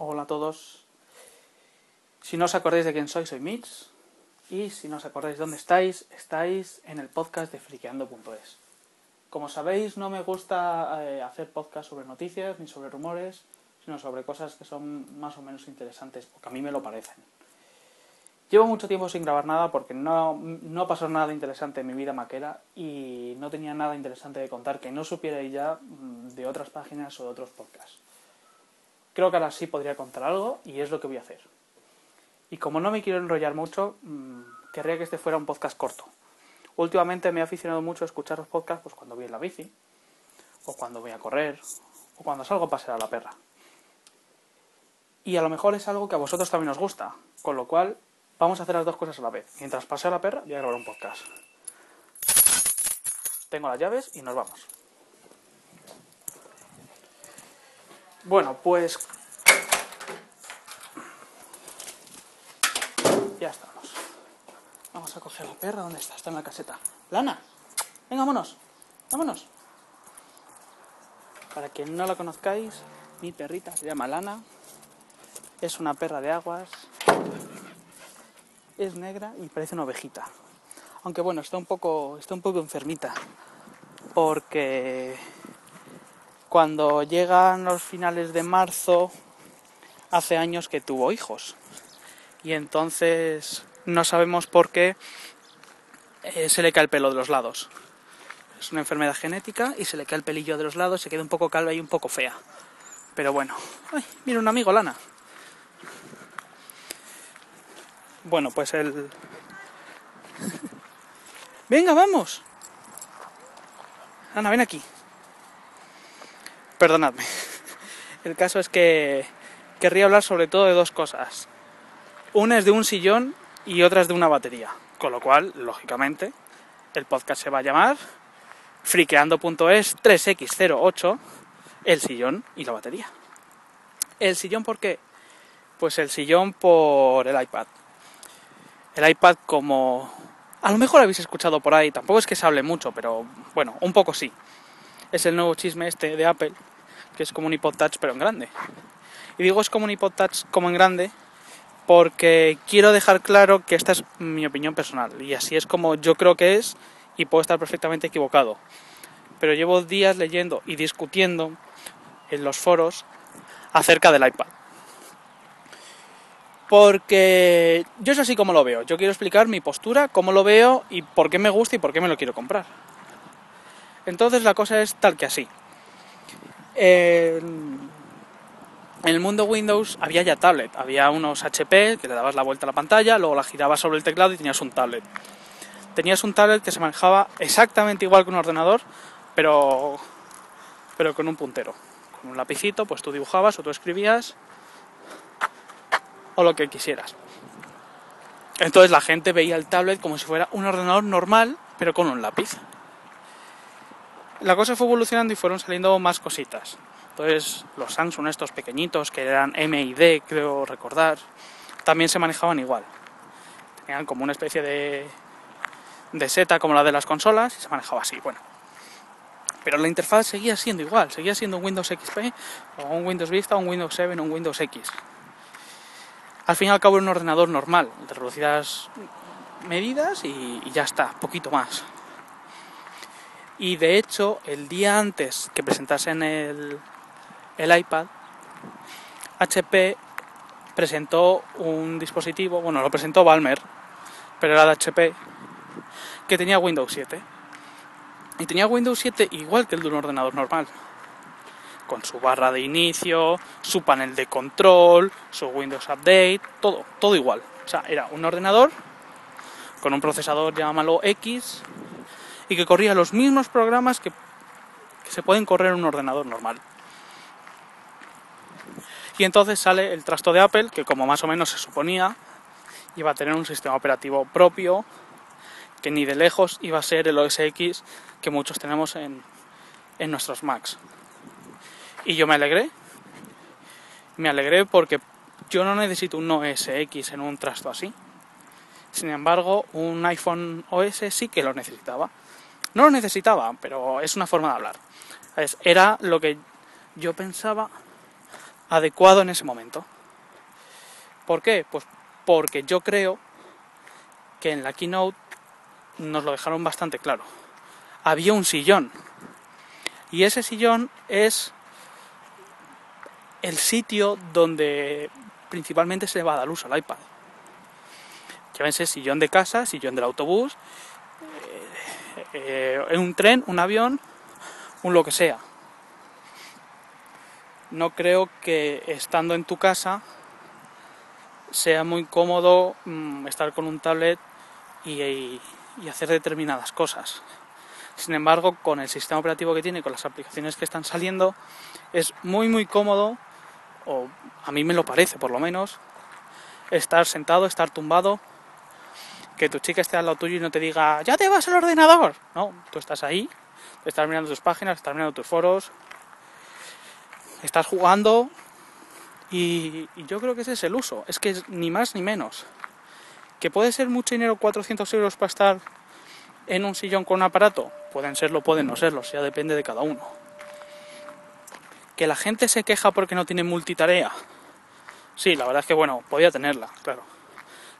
Hola a todos. Si no os acordáis de quién soy, soy Mitch. Y si no os acordáis de dónde estáis, estáis en el podcast de friqueando.es. Como sabéis, no me gusta eh, hacer podcast sobre noticias ni sobre rumores, sino sobre cosas que son más o menos interesantes, porque a mí me lo parecen. Llevo mucho tiempo sin grabar nada porque no, no pasó nada interesante en mi vida maquera y no tenía nada interesante de contar que no supiera ya mm, de otras páginas o de otros podcasts. Creo que ahora sí podría contar algo y es lo que voy a hacer. Y como no me quiero enrollar mucho, mmm, querría que este fuera un podcast corto. Últimamente me he aficionado mucho a escuchar los podcasts pues, cuando voy en la bici, o cuando voy a correr, o cuando salgo a pasear a la perra. Y a lo mejor es algo que a vosotros también os gusta, con lo cual Vamos a hacer las dos cosas a la vez. Mientras paseo a la perra, voy a grabar un podcast. Tengo las llaves y nos vamos. Bueno, pues... Ya estamos. Vamos a coger la perra. ¿Dónde está? Está en la caseta. Lana, venga, vámonos. Vámonos. Para quien no la conozcáis, mi perrita se llama Lana. Es una perra de aguas es negra y parece una ovejita. Aunque bueno, está un poco, está un poco enfermita. Porque cuando llegan los finales de marzo, hace años que tuvo hijos. Y entonces no sabemos por qué eh, se le cae el pelo de los lados. Es una enfermedad genética y se le cae el pelillo de los lados, se queda un poco calva y un poco fea. Pero bueno, ay, mira un amigo, Lana. Bueno, pues el... Venga, vamos. Ana, ven aquí. Perdonadme. El caso es que querría hablar sobre todo de dos cosas. Una es de un sillón y otra es de una batería. Con lo cual, lógicamente, el podcast se va a llamar friqueando.es 3x08, el sillón y la batería. ¿El sillón por qué? Pues el sillón por el iPad el iPad como... A lo mejor habéis escuchado por ahí, tampoco es que se hable mucho, pero bueno, un poco sí. Es el nuevo chisme este de Apple, que es como un iPod Touch pero en grande. Y digo es como un iPod Touch como en grande porque quiero dejar claro que esta es mi opinión personal y así es como yo creo que es y puedo estar perfectamente equivocado. Pero llevo días leyendo y discutiendo en los foros acerca del iPad porque yo es así como lo veo. Yo quiero explicar mi postura, cómo lo veo y por qué me gusta y por qué me lo quiero comprar. Entonces la cosa es tal que así. En el mundo Windows había ya tablet, había unos HP que le dabas la vuelta a la pantalla, luego la girabas sobre el teclado y tenías un tablet. Tenías un tablet que se manejaba exactamente igual que un ordenador, pero, pero con un puntero. Con un lapicito, pues tú dibujabas o tú escribías o lo que quisieras. Entonces la gente veía el tablet como si fuera un ordenador normal, pero con un lápiz. La cosa fue evolucionando y fueron saliendo más cositas. Entonces los Samsung estos pequeñitos, que eran M y D, creo recordar, también se manejaban igual. Tenían como una especie de, de seta como la de las consolas y se manejaba así, bueno. Pero la interfaz seguía siendo igual, seguía siendo un Windows XP, o un Windows Vista, un Windows 7 o un Windows X al fin y al cabo un ordenador normal, de reducidas medidas y, ya está, poquito más. Y de hecho, el día antes que presentasen el, el iPad, HP presentó un dispositivo, bueno, lo presentó Balmer, pero era de HP, que tenía Windows 7. Y tenía Windows 7 igual que el de un ordenador normal con su barra de inicio, su panel de control, su Windows Update, todo, todo igual. O sea, era un ordenador con un procesador, llámalo X, y que corría los mismos programas que, que se pueden correr en un ordenador normal. Y entonces sale el trasto de Apple, que como más o menos se suponía, iba a tener un sistema operativo propio, que ni de lejos iba a ser el OS X que muchos tenemos en, en nuestros Macs. Y yo me alegré. Me alegré porque yo no necesito un OS X en un trasto así. Sin embargo, un iPhone OS sí que lo necesitaba. No lo necesitaba, pero es una forma de hablar. Era lo que yo pensaba adecuado en ese momento. ¿Por qué? Pues porque yo creo que en la keynote nos lo dejaron bastante claro. Había un sillón. Y ese sillón es el sitio donde principalmente se va a dar uso al iPad. Llávense sillón de casa, sillón del autobús, eh, en un tren, un avión, un lo que sea. No creo que estando en tu casa sea muy cómodo mm, estar con un tablet y, hacer determinadas cosas. Sin embargo, con el sistema operativo que tiene, con las aplicaciones que están saliendo, es muy muy cómodo, o a mí me lo parece por lo menos, estar sentado, estar tumbado, que tu chica esté al lado tuyo y no te diga, ya te vas al ordenador. No, tú estás ahí, estás mirando tus páginas, estás mirando tus foros, estás jugando y, yo creo que ese es el uso, es que es ni más ni menos. ¿Que puede ser mucho dinero 400 euros para estar en un sillón con un aparato? Pueden serlo, pueden no serlo, ya depende de cada uno. ¿Que la gente se queja porque no tiene multitarea? Sí, la verdad es que bueno, podía tenerla, claro.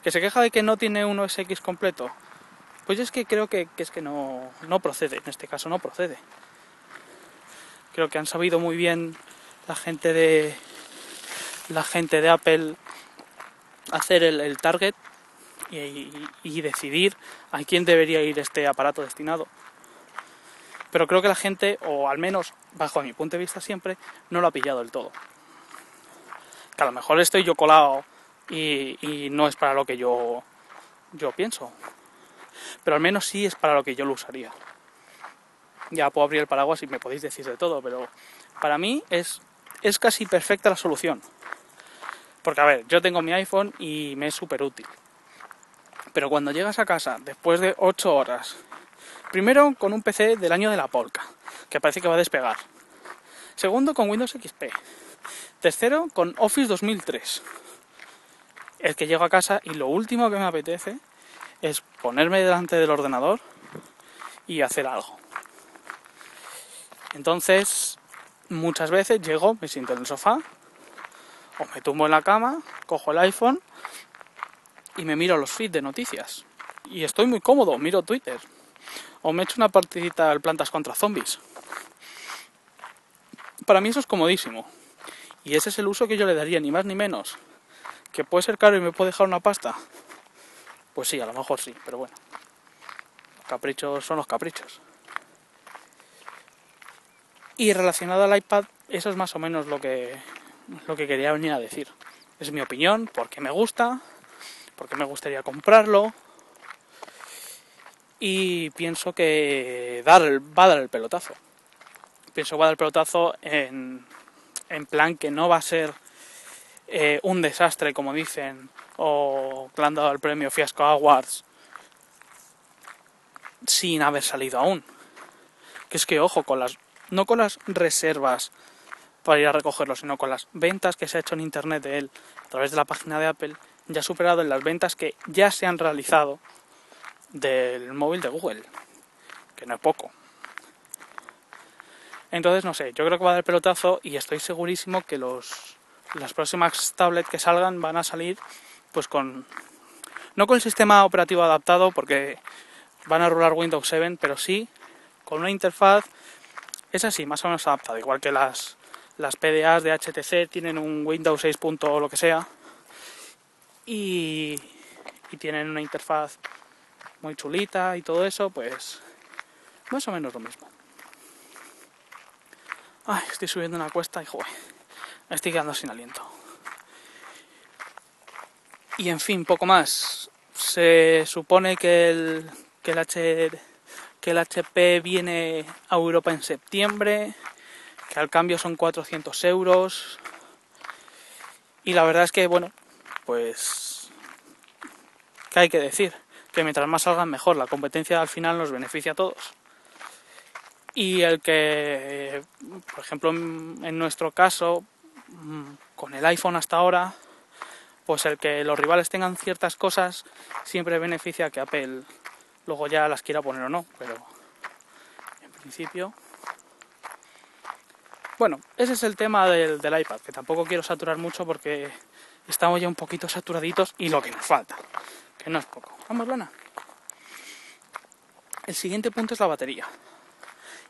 ¿Que se queja de que no tiene un OS X completo? Pues es que creo que, es que no, no procede, en este caso no procede. Creo que han sabido muy bien la gente de, la gente de Apple hacer el, target y, decidir a quién debería ir este aparato destinado. Pero creo que la gente, o al menos bajo mi punto de vista siempre, no lo ha pillado del todo. Que a lo mejor estoy yo colado y, no es para lo que yo, yo pienso. Pero al menos sí es para lo que yo lo usaría. Ya puedo abrir el paraguas y me podéis decir de todo, pero para mí es, es casi perfecta la solución. Porque, a ver, yo tengo mi iPhone y me es súper útil. Pero cuando llegas a casa, después de 8 horas, primero con un PC del año de la Polka, que parece que va a despegar. Segundo con Windows XP. Tercero con Office 2003. El que llego a casa y lo último que me apetece es ponerme delante del ordenador y hacer algo. Entonces, muchas veces llego, me siento en el sofá, o me tumbo en la cama, cojo el iPhone y me miro los feeds de noticias. Y estoy muy cómodo, miro Twitter. O me echo una partidita al Plantas contra Zombies. Para mí eso es comodísimo. Y ese es el uso que yo le daría, ni más ni menos. ¿Que puede ser caro y me puede dejar una pasta? Pues sí, a lo mejor sí, pero bueno. caprichos son los caprichos. Y relacionado al iPad, eso es más o menos lo que, lo que quería venir a decir. Es mi opinión, porque me gusta, porque me gustaría comprarlo. Y pienso que dar, va a dar el pelotazo. Pienso que va a dar el pelotazo en, en plan que no va a ser eh, un desastre, como dicen, o que le han dado el premio Fiasco Awards sin haber salido aún. Que es que, ojo, con las, no con las reservas para ir a recogerlo, sino con las ventas que se ha hecho en internet de él a través de la página de Apple, ya ha superado en las ventas que ya se han realizado del móvil de Google, que no es poco. Entonces, no sé, yo creo que va a dar pelotazo y estoy segurísimo que los, las próximas tablets que salgan van a salir pues con no con el sistema operativo adaptado porque van a rolar Windows 7, pero sí con una interfaz es así, más o menos adaptada, igual que las las PDAs de HTC tienen un Windows 6. o lo que sea y, tienen una interfaz muy chulita y todo eso, pues más o menos lo mismo. Ay, estoy subiendo una cuesta y joder, estoy quedando sin aliento. Y en fin, poco más. Se supone que el, que el, HP viene a Europa en septiembre que al cambio son 400 euros. Y la verdad es que, bueno, pues, ¿qué hay que decir? Que mientras más salgan mejor, la competencia al final nos beneficia a todos. Y el que, por ejemplo, en nuestro caso, con el iPhone hasta ahora, pues el que los rivales tengan ciertas cosas siempre beneficia que Apple luego ya las quiera poner o no, pero en principio Bueno, ese es el tema del, del iPad, que tampoco quiero saturar mucho porque estamos ya un poquito saturaditos y lo que nos falta, que no es poco. Vamos, Lana. El siguiente punto es la batería.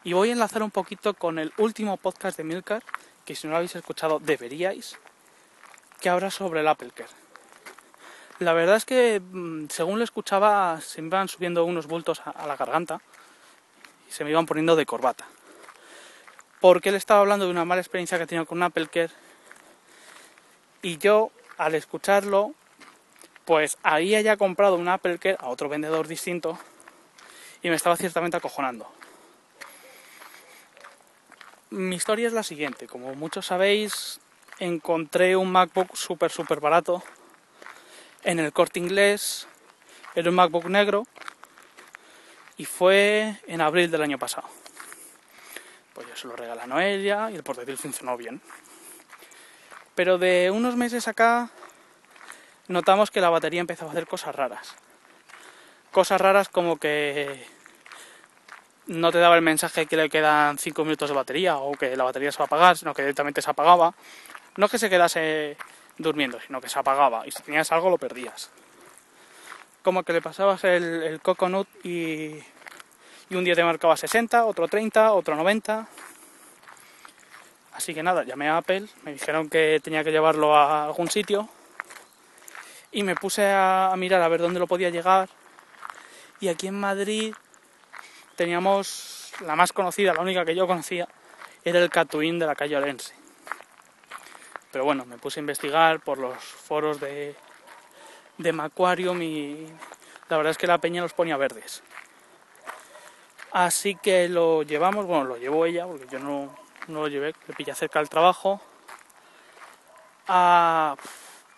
Y voy a enlazar un poquito con el último podcast de Milcar, que si no lo habéis escuchado deberíais, que habla sobre el Apple. La verdad es que mm, según lo escuchaba se me iban subiendo unos bultos a, la garganta y se me iban poniendo de corbata porque él estaba hablando de una mala experiencia que tenido con un Apple y yo al escucharlo pues ahí haya comprado un Apple a otro vendedor distinto y me estaba ciertamente acojonando. Mi historia es la siguiente, como muchos sabéis encontré un MacBook súper súper barato en el corte inglés, era un MacBook negro y fue en abril del año pasado. Pues yo se lo regalé a Noelia y el portátil funcionó bien. Pero de unos meses acá notamos que la batería empezó a hacer cosas raras. Cosas raras como que no te daba el mensaje que le quedan 5 minutos de batería o que la batería se va a apagar, sino que directamente se apagaba. No que se quedase durmiendo, sino que se apagaba y si tenías algo lo perdías. Como que le pasabas el, el coconut y y un día te marcaba 60, otro 30, otro 90. Así que nada, llamé a Apple, me dijeron que tenía que llevarlo a algún sitio y me puse a, mirar a ver dónde lo podía llegar. Y aquí en Madrid teníamos la más conocida, la única que yo conocía, era el Catuín de la calle Orense. Pero bueno, me puse a investigar por los foros de, de Macquarium y la verdad es que la peña los ponía verdes. Así que lo llevamos, bueno, lo llevó ella, porque yo no, lo llevé, le pillé cerca del trabajo.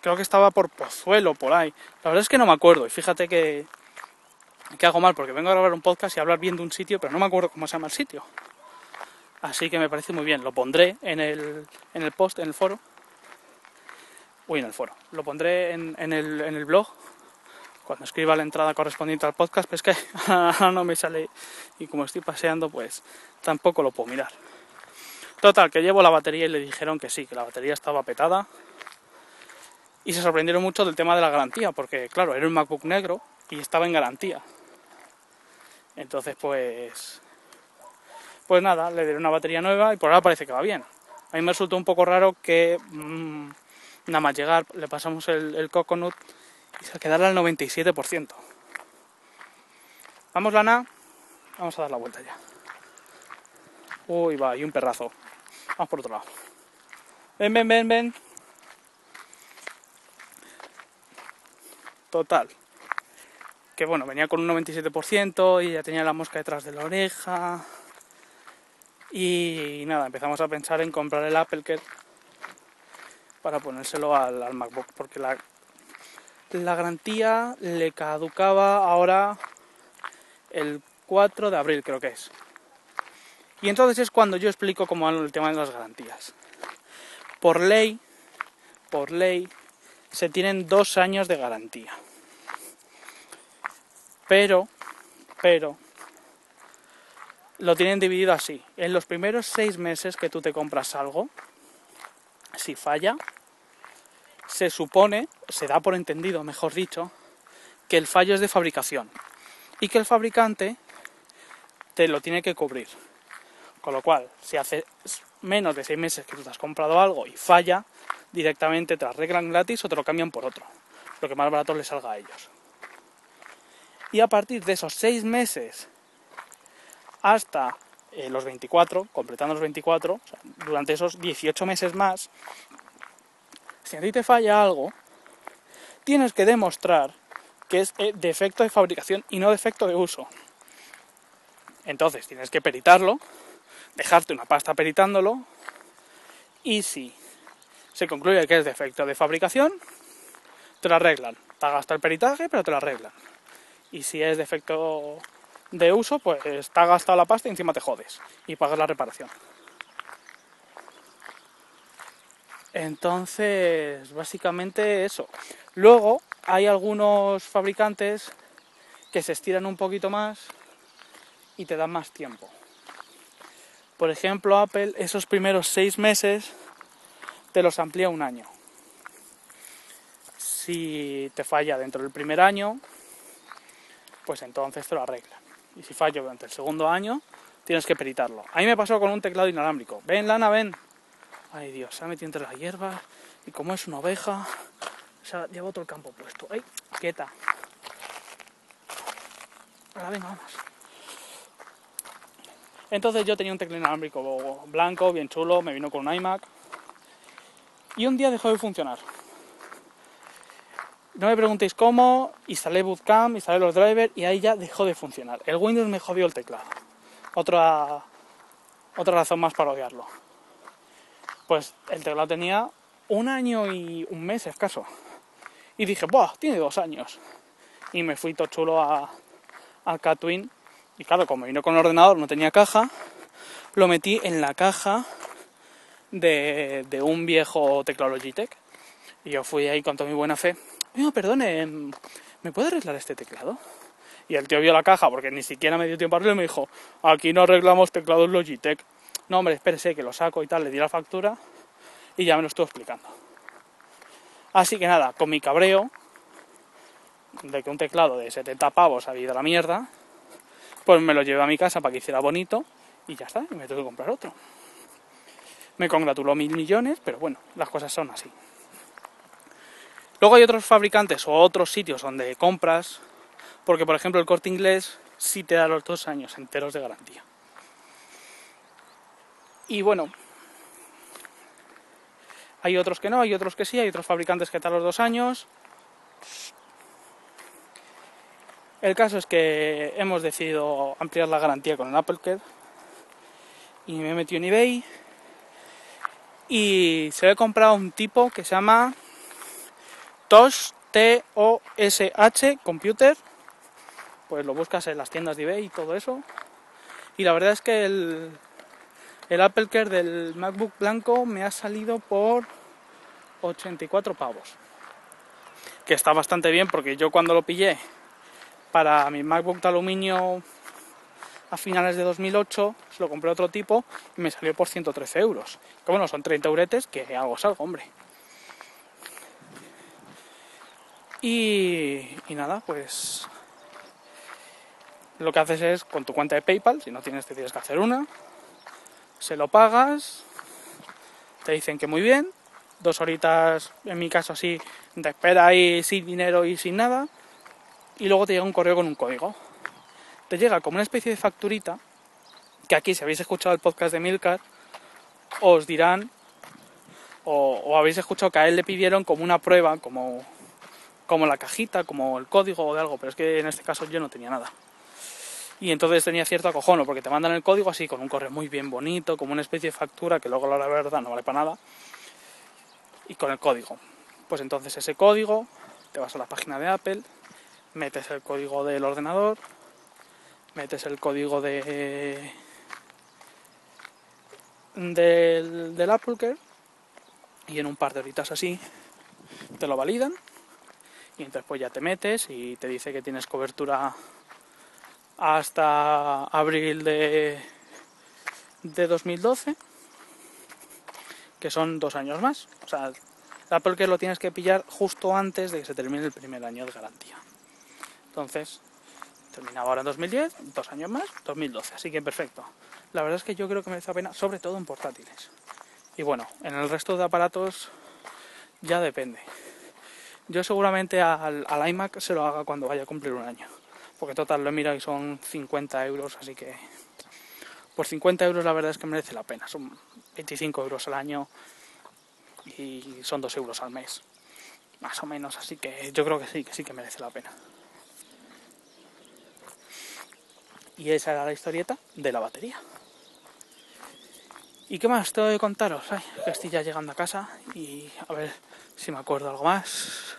creo que estaba por Pozuelo, por ahí. La verdad es que no me acuerdo, y fíjate que, que hago mal, porque vengo a grabar un podcast y hablar bien de un sitio, pero no me acuerdo cómo se llama el sitio. Así que me parece muy bien, lo pondré en el, en el post, en el foro. Uy, en el foro. Lo pondré en, en, el, en el blog cuando escriba la entrada correspondiente al podcast, pues que no me sale y como estoy paseando, pues tampoco lo puedo mirar. Total, que llevo la batería y le dijeron que sí, que la batería estaba petada. Y se sorprendieron mucho del tema de la garantía, porque claro, era un MacBook negro y estaba en garantía. Entonces, pues. Pues nada, le dieron una batería nueva y por ahora parece que va bien. A mí me resultó un poco raro que mmm, nada más llegar le pasamos el, el coconut y se quedará al 97%. Vamos, Lana. Vamos a dar la vuelta ya. Uy, va, y un perrazo. Vamos por otro lado. Ven, ven, ven, ven. Total. Que bueno, venía con un 97% y ya tenía la mosca detrás de la oreja. Y nada, empezamos a pensar en comprar el Apple Care para ponérselo al, MacBook, porque la, la garantía le caducaba ahora el 4 de abril, creo que es. Y entonces es cuando yo explico cómo van el tema de las garantías. Por ley, por ley, se tienen dos años de garantía. Pero, pero, lo tienen dividido así. En los primeros seis meses que tú te compras algo, si falla, se supone, se da por entendido, mejor dicho, que el fallo es de fabricación y que el fabricante te lo tiene que cubrir. Con lo cual, si hace menos de seis meses que tú te has comprado algo y falla, directamente te arreglan gratis o te lo cambian por otro, lo que más barato les salga a ellos. Y a partir de esos seis meses hasta eh, los 24, completando los 24, durante esos 18 meses más, si a ti te falla algo, tienes que demostrar que es eh, defecto de fabricación y no defecto de uso. Entonces tienes que peritarlo, dejarte una pasta peritándolo y si se concluye que es defecto de fabricación, te lo arreglan. Te gastado el peritaje, pero te lo arreglan. Y si es defecto de uso, pues ha gastado la pasta y encima te jodes y pagas la reparación. Entonces, básicamente eso. Luego hay algunos fabricantes que se estiran un poquito más y te dan más tiempo. Por ejemplo, Apple esos primeros seis meses te los amplía un año. Si te falla dentro del primer año, pues entonces te lo arreglan. Y si falla durante el segundo año, tienes que peritarlo. A mí me pasó con un teclado inalámbrico. Ven, Lana, ven. Ay, Dios, se ha metido entre las hierbas. Y como es una oveja, o sea, llevo todo el campo puesto. ¡Ay! Quieta. Ahora venga, vamos. Entonces yo tenía un teclado inalámbrico blanco, bien chulo, me vino con un iMac. Y un día dejó de funcionar. No me preguntéis cómo, instalé Bootcamp, instalé los drivers y ahí ya dejó de funcionar. El Windows me jodió el teclado. Otra, otra razón más para odiarlo. Pues el teclado tenía un año y un mes escaso. Y dije, ¡buah! Tiene dos años. Y me fui todo chulo a, a Catwin. Y claro, como vino con el ordenador, no tenía caja, lo metí en la caja de, de un viejo teclado Logitech. Y yo fui ahí con toda mi buena fe. Oiga, perdone, ¿me puede arreglar este teclado? Y el tío vio la caja porque ni siquiera me dio tiempo a arreglarlo y me dijo, aquí no arreglamos teclados Logitech. No, hombre, espérese que lo saco y tal, le di la factura y ya me lo estuvo explicando. Así que nada, con mi cabreo de que un teclado de 70 pavos ha ido a la mierda, pues me lo llevé a mi casa para que hiciera bonito y ya está, y me tuve que comprar otro. Me congratuló mil millones, pero bueno, las cosas son así. Luego hay otros fabricantes o otros sitios donde compras, porque por ejemplo el corte inglés sí te da los dos años enteros de garantía. Y bueno, hay otros que no, hay otros que sí, hay otros fabricantes que te dan los dos años. El caso es que hemos decidido ampliar la garantía con el Apple Care y me he metido en eBay y se lo he comprado un tipo que se llama TOSH, T-O-S-H, Computer. Pues lo buscas en las tiendas de eBay y todo eso. Y la verdad es que el, el Apple Care del MacBook blanco me ha salido por 84 pavos. Que está bastante bien porque yo cuando lo pillé para mi MacBook de aluminio a finales de 2008, se lo compré otro tipo y me salió por 113 euros. Que bueno, son 30 euretes, que algo es algo, hombre. Y, nada, pues lo que haces es con tu cuenta de PayPal, si no tienes, te tienes que hacer una, se lo pagas, te dicen que muy bien, dos horitas, en mi caso así, de espera ahí sin dinero y sin nada, y luego te llega un correo con un código. Te llega como una especie de facturita, que aquí si habéis escuchado el podcast de Milcar, os dirán, o, habéis escuchado que a él le pidieron como una prueba, como, como la cajita, como el código o de algo, pero es que en este caso yo no tenía nada. Y entonces tenía cierto acojono, porque te mandan el código así, con un correo muy bien bonito, como una especie de factura que luego la verdad no vale para nada. Y con el código. Pues entonces ese código, te vas a la página de Apple, metes el código del ordenador, metes el código de del, del Apple y en un par de horitas así te lo validan y entonces pues ya te metes y te dice que tienes cobertura hasta abril de, de 2012, que son dos años más. O sea, Apple que lo tienes que pillar justo antes de que se termine el primer año de garantía. Entonces, terminaba ahora en 2010, dos años más, 2012. Así que perfecto. La verdad es que yo creo que merece la pena, sobre todo en portátiles. Y bueno, en el resto de aparatos ya depende. Yo seguramente al, al iMac se lo haga cuando vaya a cumplir un año porque total lo he mirado y son 50 euros, así que por 50 euros la verdad es que merece la pena. Son 25 euros al año y son 2 euros al mes, más o menos, así que yo creo que sí, que sí que merece la pena. Y esa era la historieta de la batería. ¿Y qué más tengo que contaros? Estoy ya llegando a casa y a ver si me acuerdo algo más.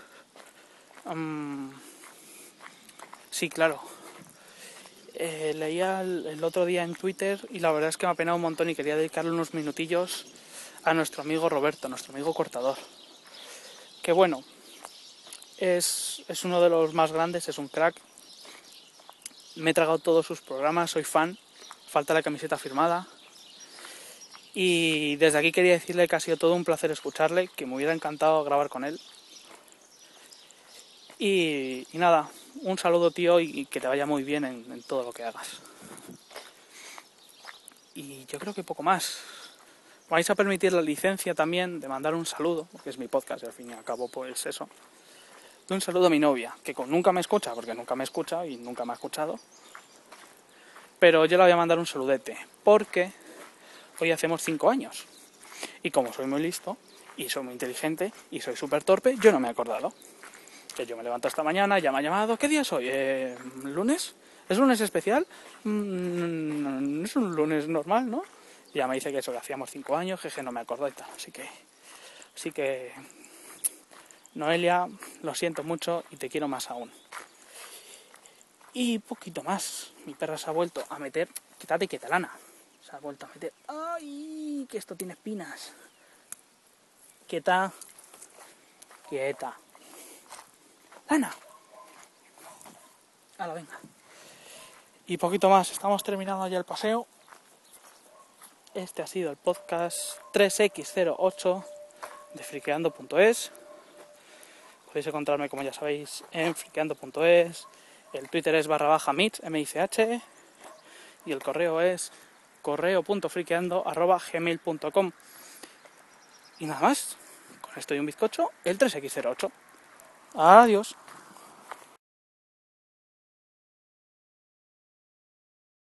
Sí, claro. Eh, leía el, otro día en Twitter y la verdad es que me ha penado un montón y quería dedicarle unos minutillos a nuestro amigo Roberto, nuestro amigo cortador. Que bueno, es, es uno de los más grandes, es un crack. Me he tragado todos sus programas, soy fan. Falta la camiseta firmada. Y desde aquí quería decirle que ha sido todo un placer escucharle, que me hubiera encantado grabar con él. Y, nada, un saludo tío y, que te vaya muy bien en, todo lo que hagas. Y yo creo que poco más. Vais a permitir la licencia también de mandar un saludo, porque es mi podcast y al fin y al cabo pues eso. un saludo a mi novia, que nunca me escucha, porque nunca me escucha y nunca me ha escuchado. Pero yo le voy a mandar un saludete, porque hoy hacemos 5 años. Y como soy muy listo, y soy muy inteligente, y soy súper torpe, yo no me he acordado. Que yo me levanto esta mañana, ya me ha llamado, ¿qué día es hoy? Eh, ¿Lunes? ¿Es lunes especial? Mm, es un lunes normal, ¿no? Y ya me dice que eso, que hacíamos 5 años, que no me acuerdo y tal. Así que, así que, Noelia, lo siento mucho y te quiero más aún. Y poquito más. Mi perra se ha vuelto a meter. Quítate quieta, lana ha a meter. ¡Ay! Que esto tiene espinas. Quieta. Quieta. Lana. Ahora, venga. Y poquito más. Estamos terminando ya el paseo. Este ha sido el podcast 3x08 de friqueando.es. Podéis encontrarme, como ya sabéis, en friqueando.es. El Twitter es barra baja mitch, M-I-C-H. Y el correo es correo.friqueando.gmail.com Y nada más, con esto y un bizcocho, el 3X08. Adiós.